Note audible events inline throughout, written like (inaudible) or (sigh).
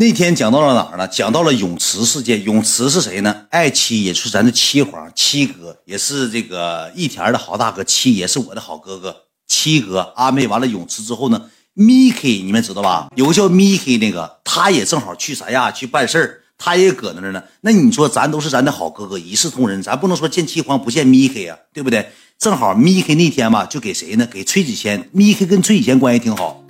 那天讲到了哪儿呢？讲到了泳池事件。泳池是谁呢？爱妻，也是咱的七皇七哥，也是这个一田的好大哥。七也是我的好哥哥。七哥安排完了泳池之后呢，Miki 你们知道吧？有个叫 Miki 那个，他也正好去三亚？去办事儿，他也搁那呢。那你说咱都是咱的好哥哥，一视同仁，咱不能说见七皇不见 Miki 呀，对不对？正好 Miki 那天吧，就给谁呢？给崔子谦。Miki 跟崔子谦关系挺好，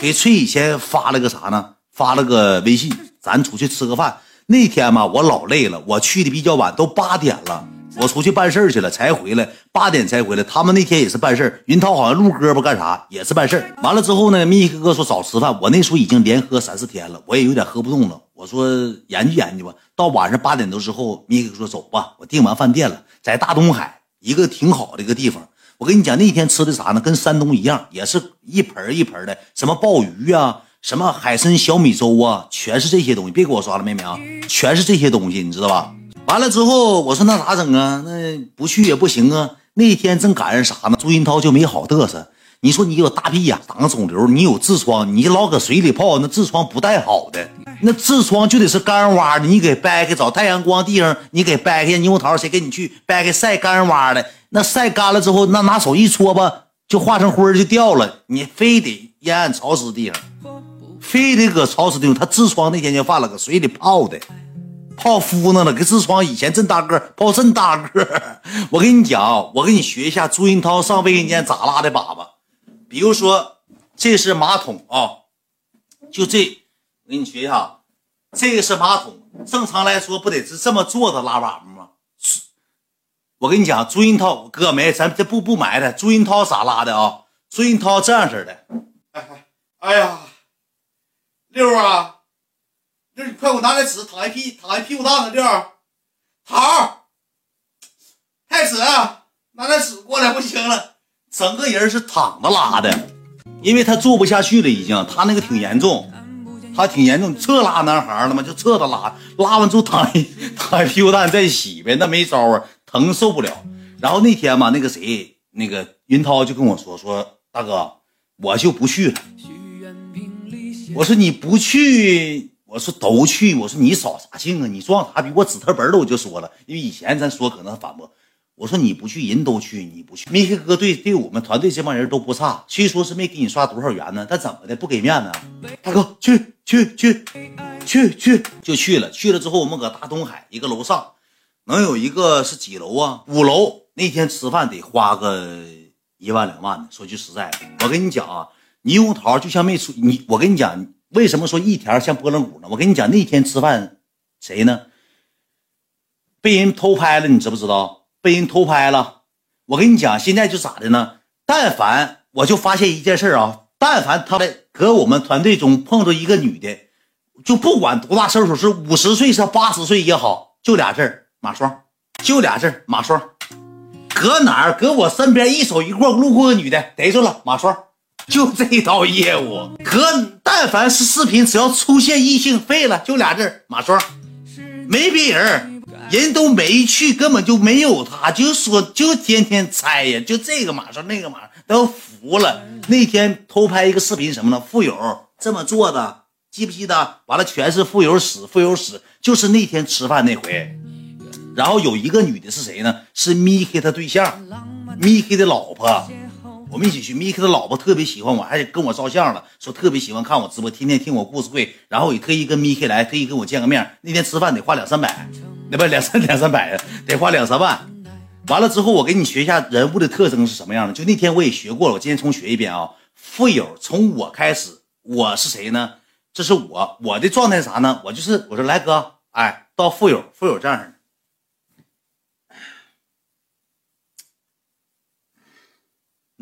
给崔子谦发了个啥呢？发了个微信，咱出去吃个饭。那天嘛，我老累了，我去的比较晚，都八点了。我出去办事去了，才回来，八点才回来。他们那天也是办事云涛好像录歌不干啥，也是办事完了之后呢，密克哥说找吃饭，我那时候已经连喝三四天了，我也有点喝不动了。我说研究研究吧。到晚上八点多之后，密克哥说走吧，我订完饭店了，在大东海一个挺好的一个地方。我跟你讲，那天吃的啥呢？跟山东一样，也是一盆一盆的，什么鲍鱼啊。什么海参小米粥啊，全是这些东西，别给我刷了，妹妹啊，全是这些东西，你知道吧？完了之后，我说那咋整啊？那不去也不行啊。那天正赶上啥呢？朱云涛就没好嘚瑟。你说你有大屁眼，长个肿瘤，你有痔疮，你老搁水里泡，那痔疮不带好的。那痔疮就得是干挖的，你给掰开，找太阳光地方，你给掰开。猕猴桃谁给你去掰开晒干挖的？那晒干了之后，那拿手一搓吧，就化成灰就掉了。你非得阴暗潮湿地方。非得搁潮湿地方，他痔疮那天就犯了，搁水里泡的，泡敷那了。给痔疮以前这么大个，泡这大个。(laughs) 我跟你讲，我给你学一下朱云涛上卫生间咋拉的粑粑。比如说，这是马桶啊，就这，我给你学一下，这个是马桶。正常来说，不得是这么坐着拉粑粑吗？我跟你讲，朱云涛哥没，咱这不不埋汰。朱云涛咋拉的啊？朱云涛这样式的。哎哎哎呀！六啊，六，你快给我拿点纸，躺一屁，躺一屁股蛋子。六，桃，太子，拿点纸过来，不行了，整个人是躺着拉的，因为他坐不下去了，已经，他那个挺严重，他挺严重，侧拉男孩了嘛，就侧着拉，拉完之后躺一 (laughs) 躺一屁股蛋再洗呗，那没招啊，疼受不了。然后那天嘛，那个谁，那个云涛就跟我说说，大哥，我就不去了。我说你不去，我说都去。我说你扫啥兴啊？你装啥逼？我指他本了，我就说了，因为以前咱说可能反驳。我说你不去，人都去，你不去。米克哥对对我们团队这帮人都不差，虽说是没给你刷多少元呢，但怎么的不给面子？大哥去去去去去就去了。去了之后，我们搁大东海一个楼上，能有一个是几楼啊？五楼。那天吃饭得花个一万两万的。说句实在的，我跟你讲啊。猕猴桃就像没出你，我跟你讲，为什么说一条像拨浪鼓呢？我跟你讲，那天吃饭谁呢？被人偷拍了，你知不知道？被人偷拍了。我跟你讲，现在就咋的呢？但凡我就发现一件事啊，但凡他们搁我们团队中碰着一个女的，就不管多大岁数，是五十岁是八十岁也好，就俩字马双，就俩字马双。搁哪儿？搁我身边一手一过路过个女的，逮住了马双。就这一套业务，可但凡是视频，只要出现异性，废了，就俩字马双，没别人，人都没去，根本就没有他，就说就天天猜呀，就这个马双那个马都服了。那天偷拍一个视频，什么呢？富友这么做的，记不记得？完了，全是富友死，富友死，就是那天吃饭那回。然后有一个女的是谁呢？是 Miki 他对象，Miki 的老婆。我们一起去，米克的老婆特别喜欢我，还跟我照相了，说特别喜欢看我直播，天天听我故事会，然后也特意跟米克来，特意跟我见个面。那天吃饭得花两三百，那不两三两三百得花两三万。完了之后，我给你学一下人物的特征是什么样的。就那天我也学过了，我今天重学一遍啊。富有从我开始，我是谁呢？这是我，我的状态啥呢？我就是我说来哥，哎，到富有，富有这样。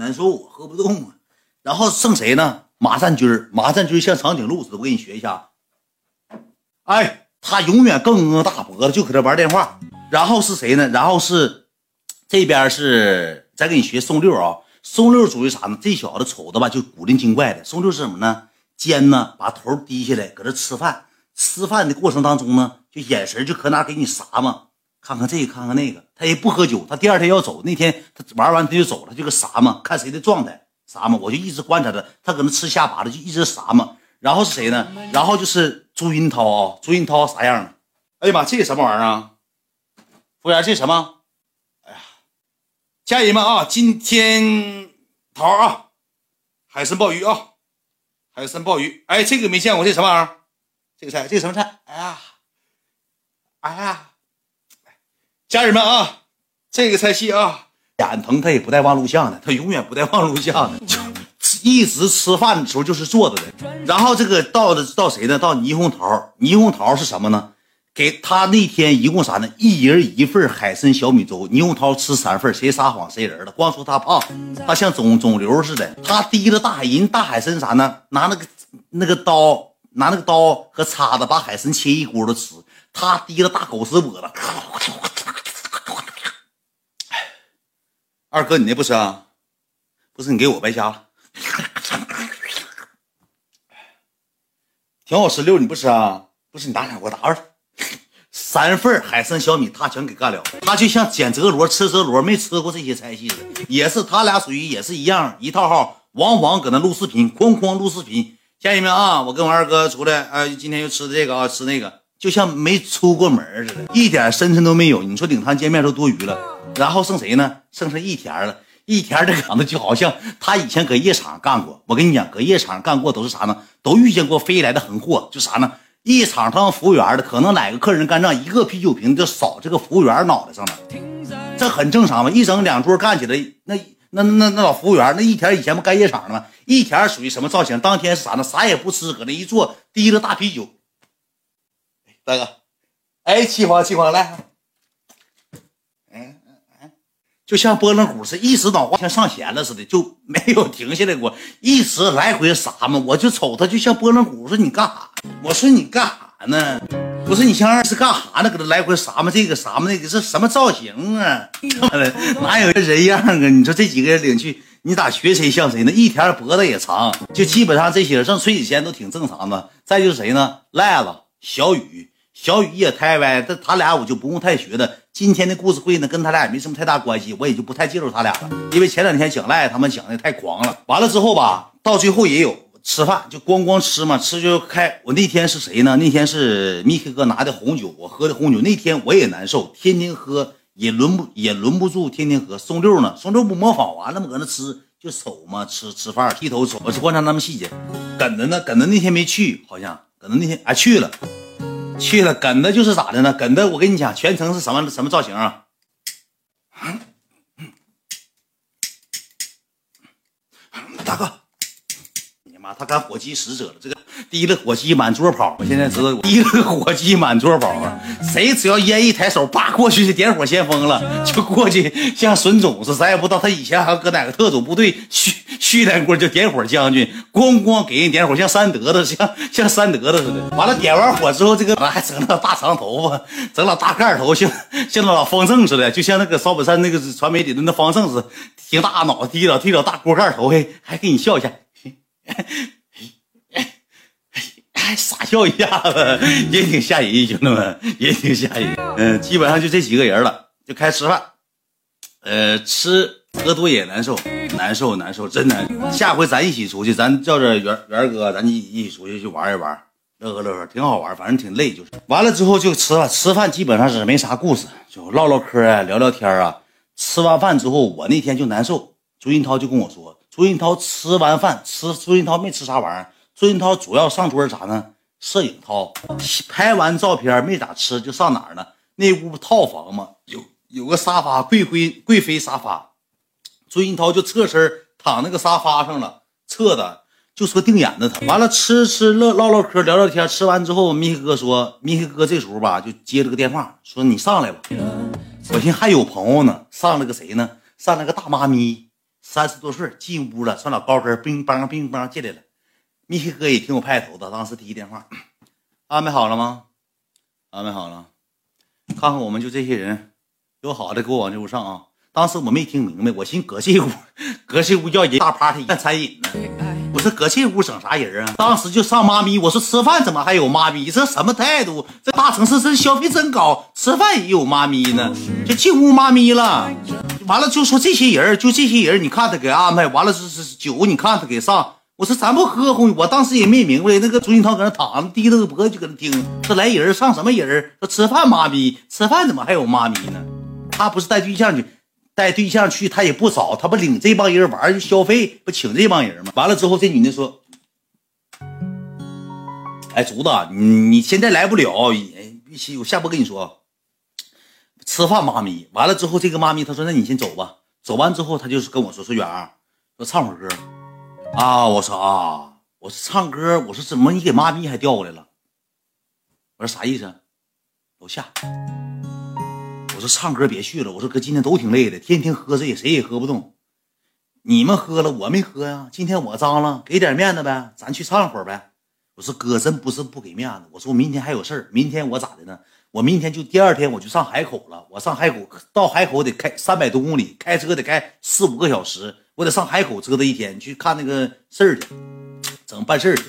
难受，我喝不动啊。然后剩谁呢？马占军马占军像长颈鹿似的，我给你学一下。哎，他永远更大脖子，就搁这玩电话。然后是谁呢？然后是这边是再给你学宋六啊。宋六属于啥呢？这小子瞅着吧，就古灵精怪的。宋六是什么呢？尖呢，把头低下来，搁这吃饭。吃饭的过程当中呢，就眼神就搁那给你撒嘛。看看这个，看看那个，他也不喝酒。他第二天要走，那天他玩完他就走了，就个啥嘛，看谁的状态啥嘛，我就一直观察他他，搁那吃虾爬子就一直啥嘛。然后是谁呢？然后就是朱云涛啊，朱云涛啥样？哎呀妈，这个什么玩意儿啊？服务员，这什么？哎呀，家人们啊，今天桃啊，海参鲍鱼啊，海参鲍鱼。哎，这个没见过，这什么玩意儿？这个菜，这个什么菜？哎呀，哎呀，家人们啊，这个菜系啊，眼疼他也不带忘录像的，他永远不带忘录像的，就一直吃饭的时候就是坐着的。然后这个到的到谁呢？到霓虹桃，霓虹桃是什么呢？给他那天一共啥呢？一人一份海参小米粥。霓虹桃吃三份，谁撒谎谁人了？光说他胖，他像肿肿瘤似的。他提了大海人大海参啥呢？拿那个那个刀，拿那个刀和叉子把海参切一锅都吃。他提了大狗屎脖子。二哥，你那不吃啊？不是你给我白瞎了。挺好吃，六你不吃啊？不是你打两，我打二。三份海参小米，他全给干了。他就像捡折螺吃折螺，没吃过这些菜系的，也是他俩属于也是一样一套号，往往搁那录视频，哐哐录视频。家人们啊，我跟我二哥出来，啊，今天又吃这个啊，吃那个，就像没出过门似的，一点深沉都没有。你说领他见面都多余了，然后剩谁呢？剩下一田了。一田这长得就好像他以前搁夜场干过。我跟你讲，搁夜场干过都是啥呢？都遇见过飞来的横祸，就啥呢？一场当服务员的，可能哪个客人干仗，一个啤酒瓶就扫这个服务员脑袋上了，这很正常嘛。一整两桌干起来，那那那那老服务员，那一田以前不干夜场的吗？一田属于什么造型？当天是啥呢？啥也不吃，搁那一坐，提着大啤酒。大哥，哎，七黄七黄来，嗯嗯就像拨浪鼓似的，一时脑瓜像上弦了似的，就没有停下来过，一直来回撒嘛。我就瞅他，就像拨浪鼓，我说你干啥？我说你干啥呢？不是你像二是干啥呢？搁这来回撒嘛这个撒嘛那个，这什么造型啊？(laughs) 哪有个人样啊？你说这几个人领去，你咋学谁像谁呢？一天脖子也长，就基本上这些人上崔子谦都挺正常的。再就是谁呢？赖子、小雨，小雨也太歪，这他俩我就不用太学的。今天的故事会呢，跟他俩也没什么太大关系，我也就不太介绍他俩了，因为前两天讲赖他们讲的太狂了。完了之后吧，到最后也有。吃饭就光光吃嘛，吃就开。我那天是谁呢？那天是密克哥拿的红酒，我喝的红酒。那天我也难受，天天喝也轮不也轮不住，天天喝。松六呢？松六不模仿完了吗？搁那吃就瞅嘛，吃吃饭低头瞅。我是观察他们细节。梗子呢？梗子那天没去，好像梗子那天啊去了，去了。梗的就是咋的呢？梗的我跟你讲，全程是什么什么造型啊？大哥。你妈他干火鸡使者了，这个提了火鸡满桌跑。我现在知道提了火鸡满桌跑啊！谁只要烟一抬手，叭过去就点火先锋了，就过去像孙总似的，咱也不知道他以前还搁哪个特种部队去训练过，就点火将军，咣咣给人点火，像三德子，(laughs) 像像三德子似的。完了点完火之后，这个还整那大长头发，整老大盖头，像 (laughs) 像那老方正似的，就像那个赵本山那个传媒里的那方正似的，挺大脑袋，剃老剃老大锅盖头，还还给你笑一下。还傻笑一下子，也挺吓人，兄弟们也挺吓人。嗯，基本上就这几个人了，就开始吃饭。呃，吃喝多也难受，难受难受，真难。下回咱一起出去，咱叫着元元哥，咱一一起出去去玩一玩，乐呵乐呵，挺好玩。反正挺累，就是完了之后就吃饭。吃饭基本上是没啥故事，就唠唠嗑啊，聊聊天啊。吃完饭之后，我那天就难受。朱云涛就跟我说。朱云涛吃完饭，吃朱云涛没吃啥玩意儿。朱云涛主要上桌啥呢？摄影涛拍完照片没咋吃，就上哪儿呢？那屋套房嘛，有有个沙发，贵妃贵妃沙发。朱云涛就侧身躺那个沙发上了，侧的就说定眼子疼。完了吃吃乐唠唠嗑聊聊天。吃完之后，密黑哥说，密黑哥这时候吧就接了个电话，说你上来吧。我寻还有朋友呢，上了个谁呢？上了个大妈咪。三十多岁进屋了，穿老高跟，乒乓乒乓进来了。密黑哥也挺有派头的，当时第一电话，(clears throat) 安排好了吗？安排好了，看看我们就这些人，有好的给我往这屋上啊。当时我没听明白，我寻搁这屋，(laughs) 搁这屋要人大 party 干餐饮呢。我说搁这屋整啥人啊？当时就上妈咪，我说吃饭怎么还有妈咪？这什么态度？这大城市这消费真高，吃饭也有妈咪呢，就进屋妈咪了。完了就说这些人就这些人你看他给安排完了是是酒，你看他给上。我说咱不喝红，我当时也没明白。那个朱金涛搁那躺着，低着个脖子就搁那听。这来人上什么人说吃饭妈咪，吃饭怎么还有妈咪呢？他不是带对象去，带对象去他也不少，他不领这帮人玩就消费，不请这帮人吗？完了之后，这女的说：“哎，竹子，你你现在来不了，必须我下播跟你说，吃饭妈咪。完了之后，这个妈咪她说：那你先走吧。走完之后，她就是跟我说：说远儿，说唱会儿歌。”啊！我说啊，我说唱歌，我说怎么你给妈咪还调过来了？我说啥意思？楼下。我说唱歌别去了。我说哥今天都挺累的，天天喝这也谁也喝不动。你们喝了，我没喝呀。今天我脏了，给点面子呗，咱去唱会儿呗。我说哥真不是不给面子，我说明天还有事儿，明天我咋的呢？我明天就第二天我就上海口了。我上海口到海口得开三百多公里，开车得开四五个小时。我得上海口折腾一天去看那个事儿去，整办事儿去。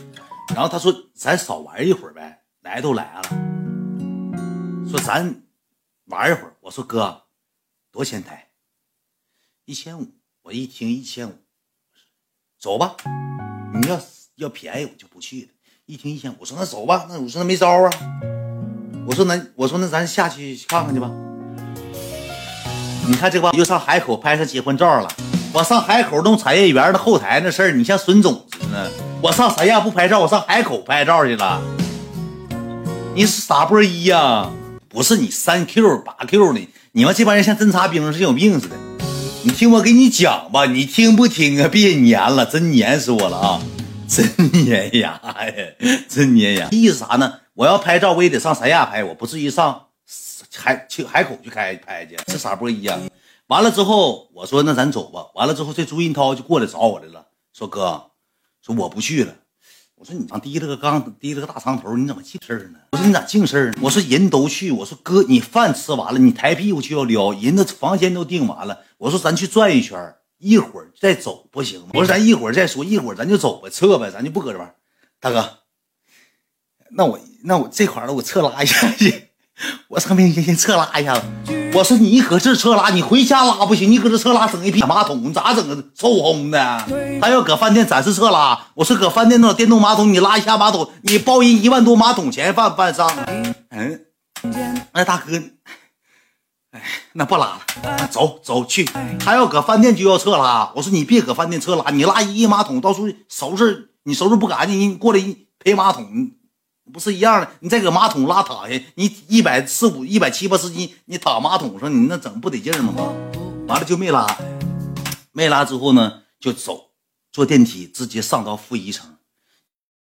然后他说：“咱少玩一会儿呗，来都来了，说咱玩一会儿。”我说：“哥，多少钱台？一千五。”我一听一千五，走吧。你要要便宜我就不去了。一听一千五，我说那走吧。那我说那没招啊。我说那我说那咱下去看看去吧。你看这帮又上海口拍上结婚照了。我上海口弄产业园的后台那事儿，你像孙总似的。我上三亚不拍照，我上海口拍照去了。你是傻波一呀？不是你三 Q 八 Q 的，你们这帮人像侦察兵，是有病似的。你听我给你讲吧，你听不听啊？别粘了，真粘死我了啊！(laughs) 真粘牙呀，(laughs) 真粘牙。意思啥呢？我要拍照，我也得上三亚拍，我不至于上海去海口去开拍去。是傻波一呀？完了之后，我说那咱走吧。完了之后，这朱银涛就过来找我来了，说哥，说我不去了。我说你刚提了个刚提了个大长头，你怎么净事儿呢？我说你咋净事儿呢？我说人都去。我说哥，你饭吃完了，你抬屁股就要撩，人的房间都订完了。我说咱去转一圈，一会儿再走不行吗？我说咱一会儿再说，一会儿咱就走吧，撤呗，咱就不搁这玩。大哥，那我那我这块儿我撤拉一下去。(laughs) 我上面先先侧拉一下子。我说你搁这侧拉，你回家拉不行，你搁这侧拉整一屁马桶，你咋整啊？臭烘的。他要搁饭店展示侧拉，我说搁饭店那电动马桶，你拉一下马桶，你包人一万多马桶钱办办上？嗯，那大哥，哎，那不拉了，走走去。他要搁饭店就要侧拉，我说你别搁饭店侧拉，你拉一马桶，到时候收拾你收拾不干净，你过来一赔马桶。不是一样的，你再搁马桶拉躺下，你一百四五、一百七八十斤，你躺马桶上，你那整不得劲吗？完了就没拉，没拉之后呢，就走，坐电梯直接上到负一层。